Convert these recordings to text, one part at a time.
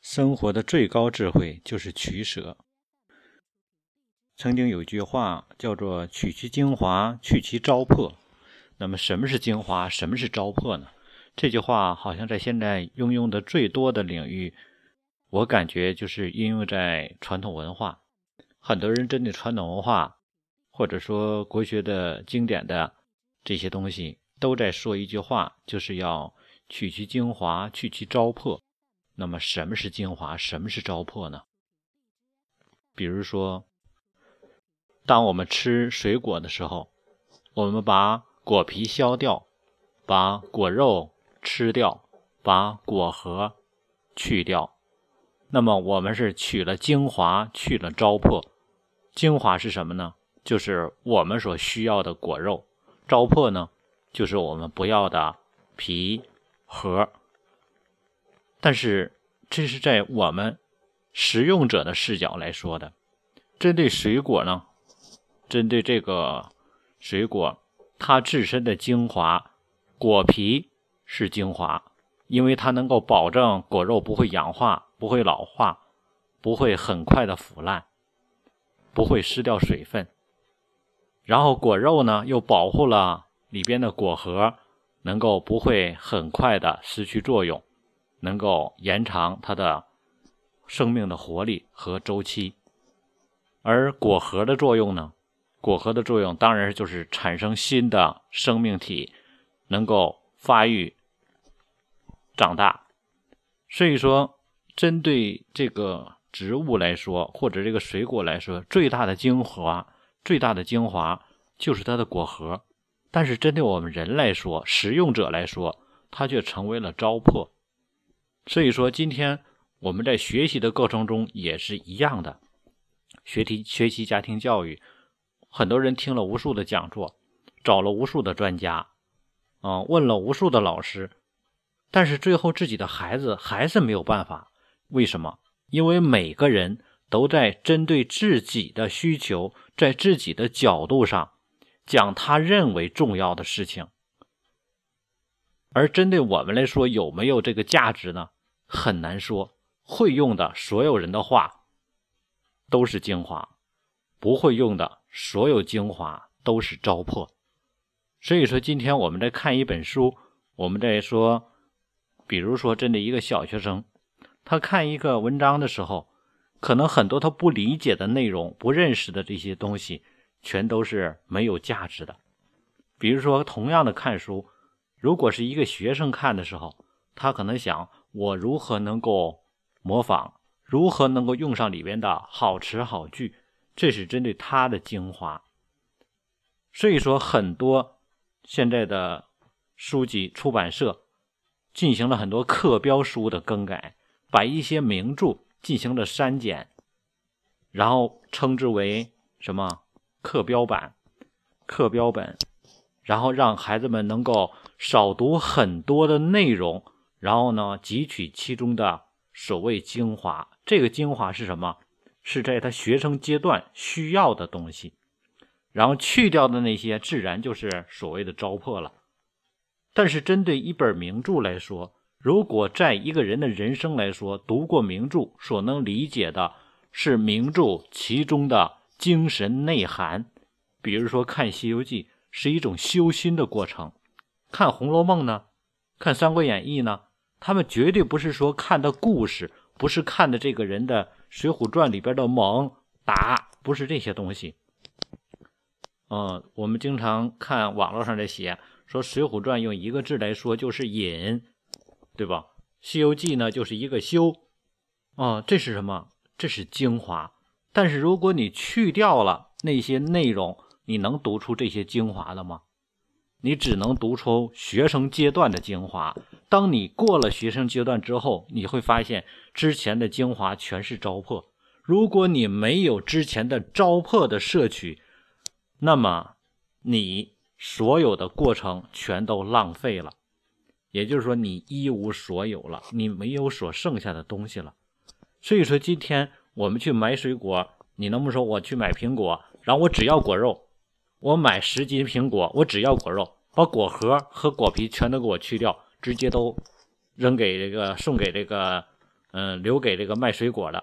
生活的最高智慧就是取舍。曾经有句话叫做“取其精华，去其糟粕”。那么，什么是精华？什么是糟粕呢？这句话好像在现在应用的最多的领域，我感觉就是应用在传统文化。很多人针对传统文化，或者说国学的经典的这些东西，都在说一句话，就是要取其精华，去其糟粕。那么，什么是精华？什么是糟粕呢？比如说，当我们吃水果的时候，我们把果皮削掉，把果肉吃掉，把果核去掉，那么我们是取了精华，去了糟粕。精华是什么呢？就是我们所需要的果肉。糟粕呢，就是我们不要的皮核。但是，这是在我们食用者的视角来说的。针对水果呢，针对这个水果，它自身的精华，果皮是精华，因为它能够保证果肉不会氧化、不会老化、不会很快的腐烂、不会失掉水分。然后果肉呢，又保护了里边的果核，能够不会很快的失去作用。能够延长它的生命的活力和周期，而果核的作用呢？果核的作用当然就是产生新的生命体，能够发育、长大。所以说，针对这个植物来说，或者这个水果来说，最大的精华、最大的精华就是它的果核。但是，针对我们人来说，食用者来说，它却成为了糟粕。所以说，今天我们在学习的过程中也是一样的，学题学习家庭教育，很多人听了无数的讲座，找了无数的专家，啊，问了无数的老师，但是最后自己的孩子还是没有办法。为什么？因为每个人都在针对自己的需求，在自己的角度上讲他认为重要的事情，而针对我们来说，有没有这个价值呢？很难说，会用的所有人的话都是精华，不会用的所有精华都是糟粕。所以说，今天我们在看一本书，我们在说，比如说针对一个小学生，他看一个文章的时候，可能很多他不理解的内容、不认识的这些东西，全都是没有价值的。比如说，同样的看书，如果是一个学生看的时候，他可能想。我如何能够模仿？如何能够用上里边的好词好句？这是针对他的精华。所以说，很多现在的书籍出版社进行了很多课标书的更改，把一些名著进行了删减，然后称之为什么课标版、课标本，然后让孩子们能够少读很多的内容。然后呢，汲取其中的所谓精华。这个精华是什么？是在他学生阶段需要的东西。然后去掉的那些，自然就是所谓的糟粕了。但是针对一本名著来说，如果在一个人的人生来说，读过名著所能理解的是名著其中的精神内涵。比如说看《西游记》是一种修心的过程，看《红楼梦》呢，看《三国演义》呢。他们绝对不是说看的故事，不是看的这个人的《水浒传》里边的猛打，不是这些东西。嗯，我们经常看网络上在写说《水浒传》用一个字来说就是隐，对吧？《西游记》呢就是一个修。哦，这是什么？这是精华。但是如果你去掉了那些内容，你能读出这些精华了吗？你只能读出学生阶段的精华。当你过了学生阶段之后，你会发现之前的精华全是糟粕。如果你没有之前的糟粕的摄取，那么你所有的过程全都浪费了。也就是说，你一无所有了，你没有所剩下的东西了。所以说，今天我们去买水果，你能不能说我去买苹果，然后我只要果肉？我买十斤苹果，我只要果肉，把果核和果皮全都给我去掉，直接都扔给这个送给这个嗯，留给这个卖水果的，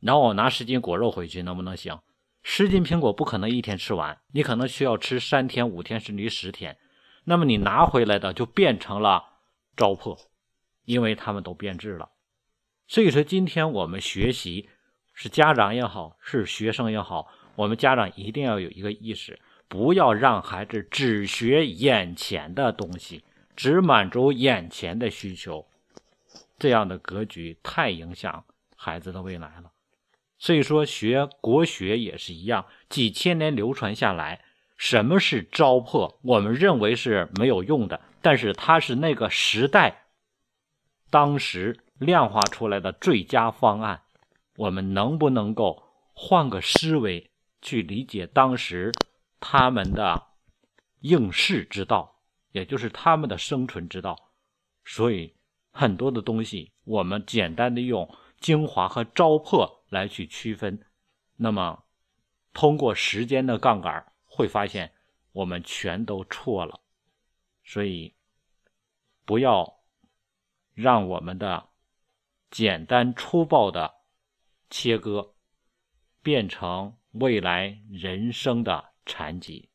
然后我拿十斤果肉回去，能不能行？十斤苹果不可能一天吃完，你可能需要吃三天、五天甚至于十天。那么你拿回来的就变成了糟粕，因为他们都变质了。所以说，今天我们学习是家长也好，是学生也好，我们家长一定要有一个意识，不要让孩子只学眼前的东西，只满足眼前的需求，这样的格局太影响孩子的未来了。所以说，学国学也是一样，几千年流传下来，什么是糟粕？我们认为是没有用的，但是它是那个时代当时量化出来的最佳方案。我们能不能够换个思维去理解当时他们的应试之道，也就是他们的生存之道？所以很多的东西，我们简单的用精华和糟粕。来去区分，那么通过时间的杠杆，会发现我们全都错了。所以不要让我们的简单粗暴的切割变成未来人生的残疾。